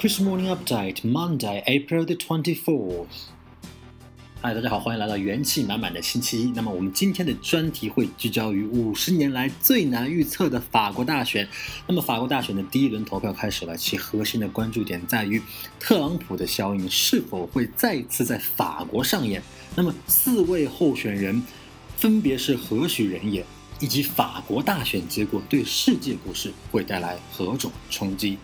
Chris Morning Update, Monday, April the twenty fourth. 嗨，大家好，欢迎来到元气满满的星期一。那么我们今天的专题会聚焦于五十年来最难预测的法国大选。那么法国大选的第一轮投票开始了，其核心的关注点在于特朗普的效应是否会再次在法国上演。那么四位候选人分别是何许人也，以及法国大选结果对世界股市会带来何种冲击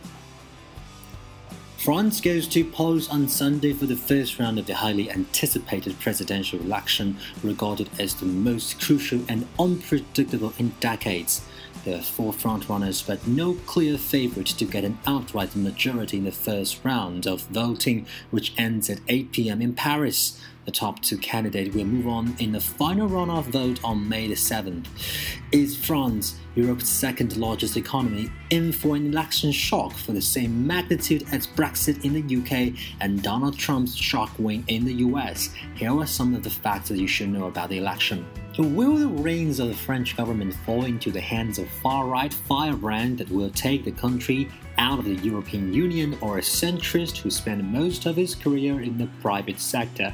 ？France goes to polls on Sunday for the first round of the highly anticipated presidential election, regarded as the most crucial and unpredictable in decades. There are four frontrunners, but no clear favorite to get an outright majority in the first round of voting, which ends at 8 p.m. in Paris. The top two candidates will move on in the final runoff vote on May the 7th. Is France, Europe's second largest economy, in for an election shock for the same magnitude as Brexit in the UK and Donald Trump's shock win in the US? Here are some of the facts that you should know about the election. So will the reins of the French government fall into the hands of far-right firebrand that will take the country out of the European Union or a centrist who spent most of his career in the private sector?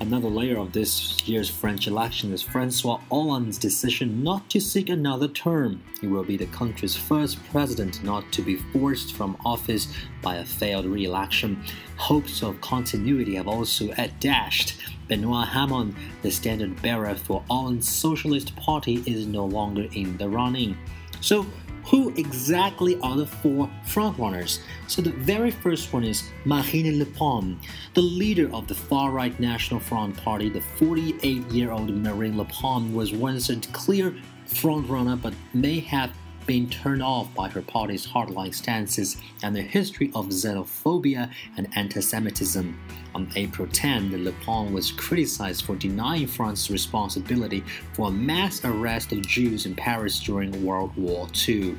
Another layer of this year's French election is Francois Hollande's decision not to seek another term. He will be the country's first president not to be forced from office by a failed re-election. Hopes of continuity have also dashed. Benoit Hamon, the standard bearer for Hollande's Socialist Party, is no longer in the running. So, who exactly are the four frontrunners? So the very first one is Marine Le Pen, the leader of the far-right National Front Party. The 48-year-old Marine Le Pen was once a clear frontrunner, but may have been turned off by her party's hardline stances and the history of xenophobia and anti Semitism. On April 10, Le Pen was criticized for denying France's responsibility for a mass arrest of Jews in Paris during World War II.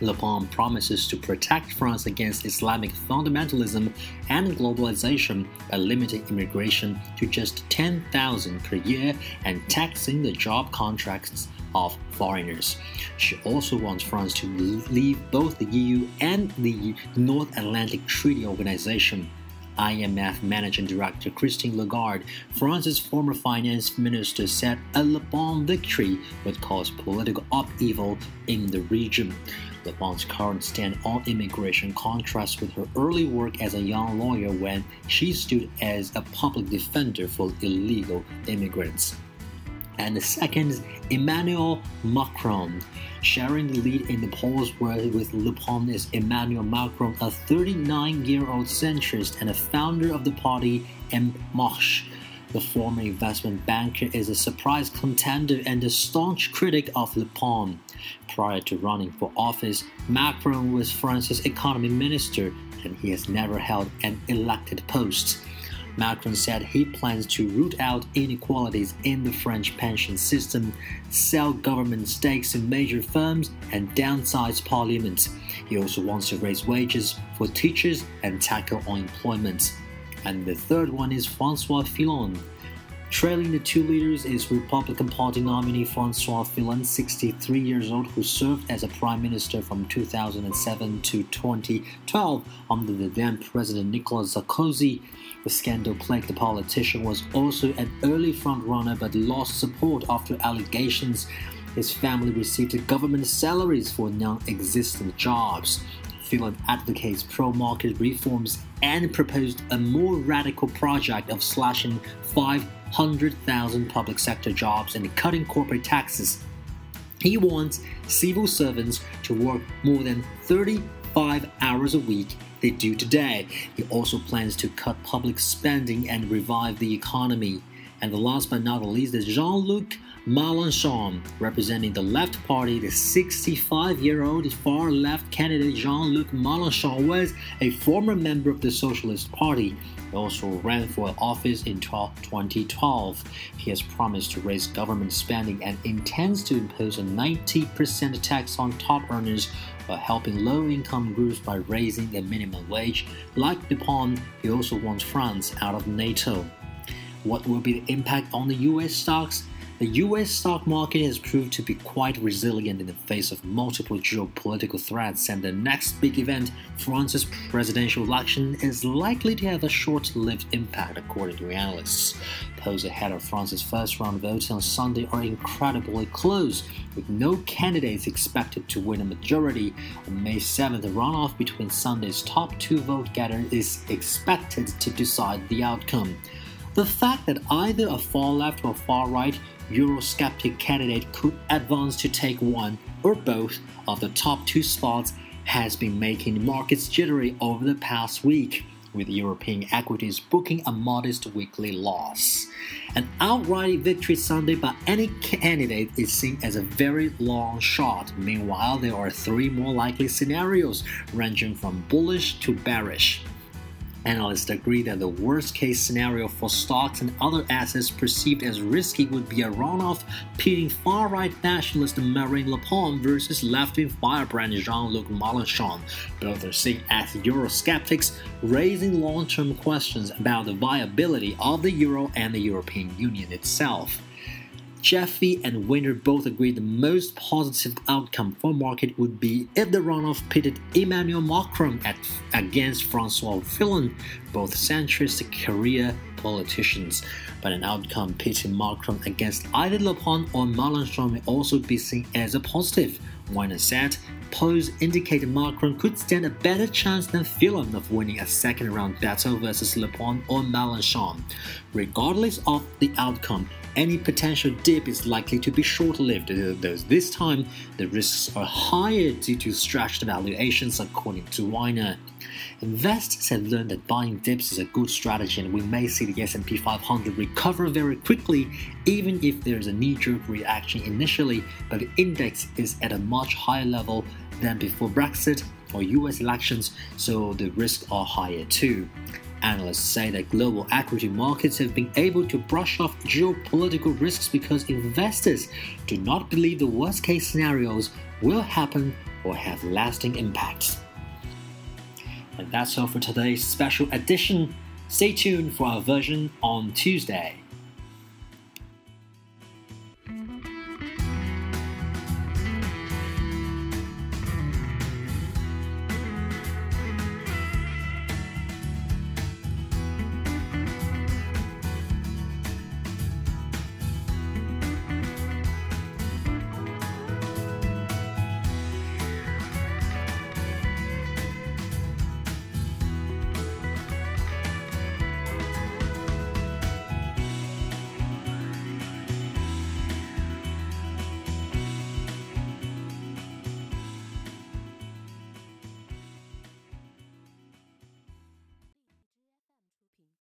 Le Pen promises to protect France against Islamic fundamentalism and globalization by limiting immigration to just 10,000 per year and taxing the job contracts of foreigners. She also wants France to leave both the EU and the North Atlantic Treaty Organization. IMF Managing Director Christine Lagarde, France's former finance minister, said a Le Pen victory would cause political upheaval in the region. Le Pen's current stand on immigration contrasts with her early work as a young lawyer when she stood as a public defender for illegal immigrants and the second is Emmanuel Macron. Sharing the lead in the polls with Le Pen is Emmanuel Macron, a 39 year old centrist and a founder of the party En Marche. The former investment banker is a surprise contender and a staunch critic of Le Pen. Prior to running for office, Macron was France's economy minister and he has never held an elected post. Macron said he plans to root out inequalities in the French pension system, sell government stakes in major firms, and downsize parliament. He also wants to raise wages for teachers and tackle unemployment. And the third one is Francois Fillon. Trailing the two leaders is Republican Party nominee Francois Fillon, 63 years old, who served as a prime minister from 2007 to 2012 under the then President Nicolas Sarkozy. The scandal plagued the politician was also an early frontrunner but lost support after allegations his family received government salaries for non existent jobs. Fillon advocates pro market reforms and proposed a more radical project of slashing 500,000 public sector jobs and cutting corporate taxes. He wants civil servants to work more than 35 hours a week they do today. He also plans to cut public spending and revive the economy. And the last but not the least is Jean Luc Mélenchon, representing the Left Party. The 65 year old far left candidate Jean Luc Mélenchon was a former member of the Socialist Party. He also ran for office in 2012. He has promised to raise government spending and intends to impose a 90% tax on top earners while helping low income groups by raising the minimum wage. Like Pen, he also wants France out of NATO. What will be the impact on the US stocks? the US stock market has proved to be quite resilient in the face of multiple geopolitical threats, and the next big event, France's presidential election, is likely to have a short lived impact, according to analysts. Polls ahead of France's first round votes on Sunday are incredibly close, with no candidates expected to win a majority. On May 7th, the runoff between Sunday's top two vote getters is expected to decide the outcome. The fact that either a far left or far right Eurosceptic candidate could advance to take one or both of the top two spots has been making markets jittery over the past week, with European equities booking a modest weekly loss. An outright victory Sunday by any candidate is seen as a very long shot. Meanwhile, there are three more likely scenarios, ranging from bullish to bearish. Analysts agree that the worst case scenario for stocks and other assets perceived as risky would be a runoff pitting far right nationalist Marine Le Pen versus left wing firebrand Jean Luc Mélenchon. Both are seen as Eurosceptics, raising long term questions about the viability of the euro and the European Union itself. Jeffy and Winter both agreed the most positive outcome for market would be if the runoff pitted Emmanuel Macron at, against Francois Fillon, both centrist career politicians. But an outcome pitting Macron against either Le Pen or Mélenchon may also be seen as a positive. Weiner said, polls indicate Macron could stand a better chance than Fillon of winning a second round battle versus Le Pen or Mélenchon. Regardless of the outcome, any potential dip is likely to be short lived, uh, though this time the risks are higher due to stretched valuations, according to Weiner. Investors have learned that buying dips is a good strategy, and we may see the S&P 500 recover very quickly, even if there is a knee-jerk reaction initially. But the index is at a much higher level than before Brexit or U.S. elections, so the risks are higher too. Analysts say that global equity markets have been able to brush off geopolitical risks because investors do not believe the worst case scenarios will happen or have lasting impacts. And that's all for today's special edition. Stay tuned for our version on Tuesday.